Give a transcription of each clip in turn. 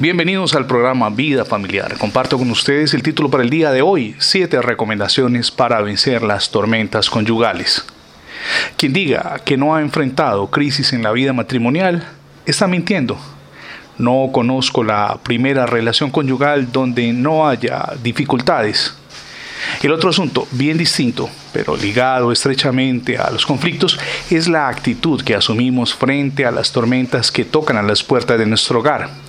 Bienvenidos al programa Vida Familiar. Comparto con ustedes el título para el día de hoy, siete recomendaciones para vencer las tormentas conyugales. Quien diga que no ha enfrentado crisis en la vida matrimonial, está mintiendo. No conozco la primera relación conyugal donde no haya dificultades. El otro asunto, bien distinto, pero ligado estrechamente a los conflictos, es la actitud que asumimos frente a las tormentas que tocan a las puertas de nuestro hogar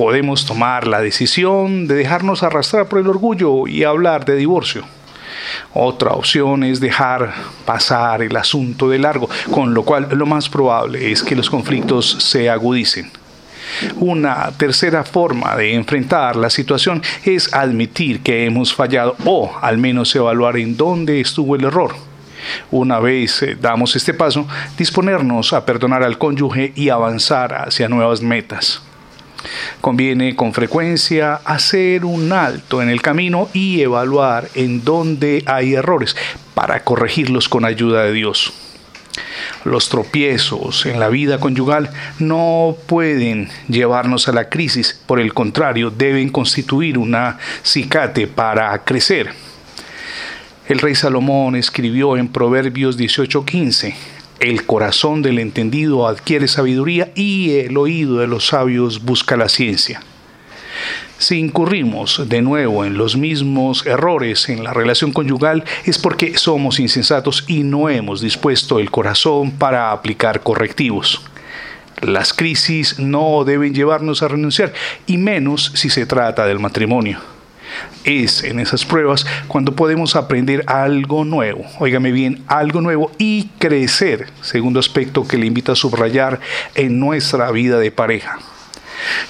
podemos tomar la decisión de dejarnos arrastrar por el orgullo y hablar de divorcio. Otra opción es dejar pasar el asunto de largo, con lo cual lo más probable es que los conflictos se agudicen. Una tercera forma de enfrentar la situación es admitir que hemos fallado o al menos evaluar en dónde estuvo el error. Una vez eh, damos este paso, disponernos a perdonar al cónyuge y avanzar hacia nuevas metas. Conviene con frecuencia hacer un alto en el camino y evaluar en dónde hay errores para corregirlos con ayuda de Dios. Los tropiezos en la vida conyugal no pueden llevarnos a la crisis, por el contrario, deben constituir una cicate para crecer. El rey Salomón escribió en Proverbios 18:15, el corazón del entendido adquiere sabiduría y el oído de los sabios busca la ciencia. Si incurrimos de nuevo en los mismos errores en la relación conyugal es porque somos insensatos y no hemos dispuesto el corazón para aplicar correctivos. Las crisis no deben llevarnos a renunciar, y menos si se trata del matrimonio. Es en esas pruebas cuando podemos aprender algo nuevo, óigame bien, algo nuevo y crecer, segundo aspecto que le invito a subrayar en nuestra vida de pareja.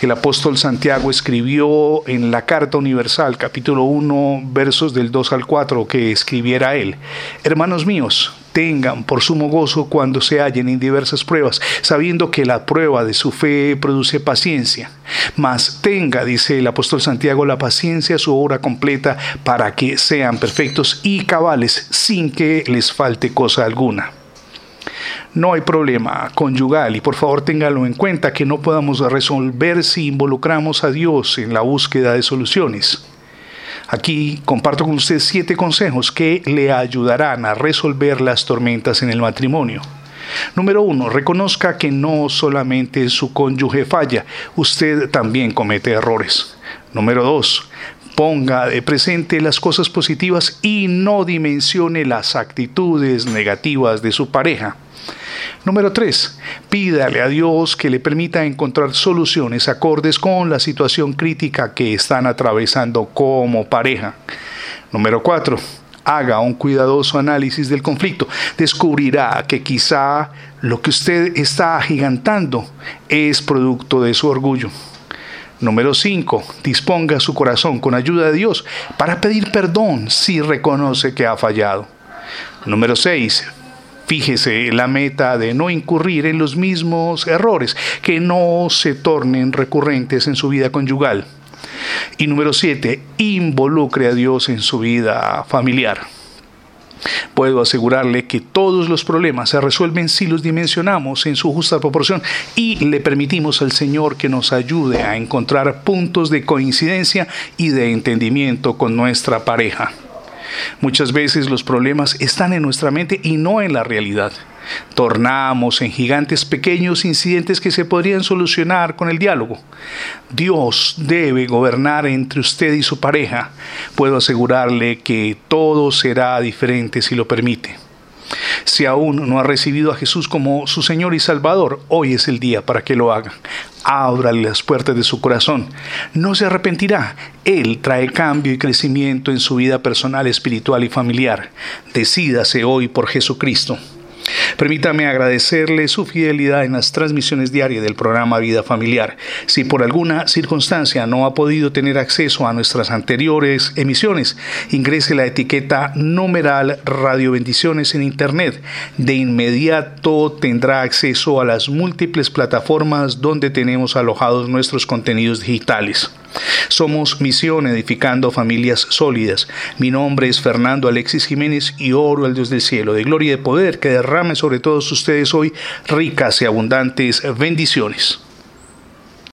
El apóstol Santiago escribió en la Carta Universal, capítulo 1, versos del 2 al 4, que escribiera él, Hermanos míos, tengan por sumo gozo cuando se hallen en diversas pruebas, sabiendo que la prueba de su fe produce paciencia. Mas tenga, dice el apóstol Santiago, la paciencia su obra completa para que sean perfectos y cabales sin que les falte cosa alguna. No hay problema conyugal y por favor téngalo en cuenta que no podamos resolver si involucramos a Dios en la búsqueda de soluciones. Aquí comparto con usted siete consejos que le ayudarán a resolver las tormentas en el matrimonio. Número uno, reconozca que no solamente su cónyuge falla, usted también comete errores. Número dos, ponga de presente las cosas positivas y no dimensione las actitudes negativas de su pareja. Número 3. Pídale a Dios que le permita encontrar soluciones acordes con la situación crítica que están atravesando como pareja. Número 4. Haga un cuidadoso análisis del conflicto. Descubrirá que quizá lo que usted está agigantando es producto de su orgullo. Número 5. Disponga su corazón con ayuda de Dios para pedir perdón si reconoce que ha fallado. Número 6 Fíjese la meta de no incurrir en los mismos errores, que no se tornen recurrentes en su vida conyugal. Y número siete, involucre a Dios en su vida familiar. Puedo asegurarle que todos los problemas se resuelven si los dimensionamos en su justa proporción y le permitimos al Señor que nos ayude a encontrar puntos de coincidencia y de entendimiento con nuestra pareja. Muchas veces los problemas están en nuestra mente y no en la realidad. Tornamos en gigantes pequeños incidentes que se podrían solucionar con el diálogo. Dios debe gobernar entre usted y su pareja. Puedo asegurarle que todo será diferente si lo permite. Si aún no ha recibido a Jesús como su Señor y Salvador, hoy es el día para que lo haga. Ábrale las puertas de su corazón. No se arrepentirá. Él trae cambio y crecimiento en su vida personal, espiritual y familiar. Decídase hoy por Jesucristo. Permítame agradecerle su fidelidad en las transmisiones diarias del programa Vida Familiar. Si por alguna circunstancia no ha podido tener acceso a nuestras anteriores emisiones, ingrese la etiqueta numeral Radio Bendiciones en Internet. De inmediato tendrá acceso a las múltiples plataformas donde tenemos alojados nuestros contenidos digitales. Somos Misión Edificando Familias Sólidas. Mi nombre es Fernando Alexis Jiménez y oro al Dios del cielo, de gloria y de poder, que derrame sobre todos ustedes hoy ricas y abundantes bendiciones.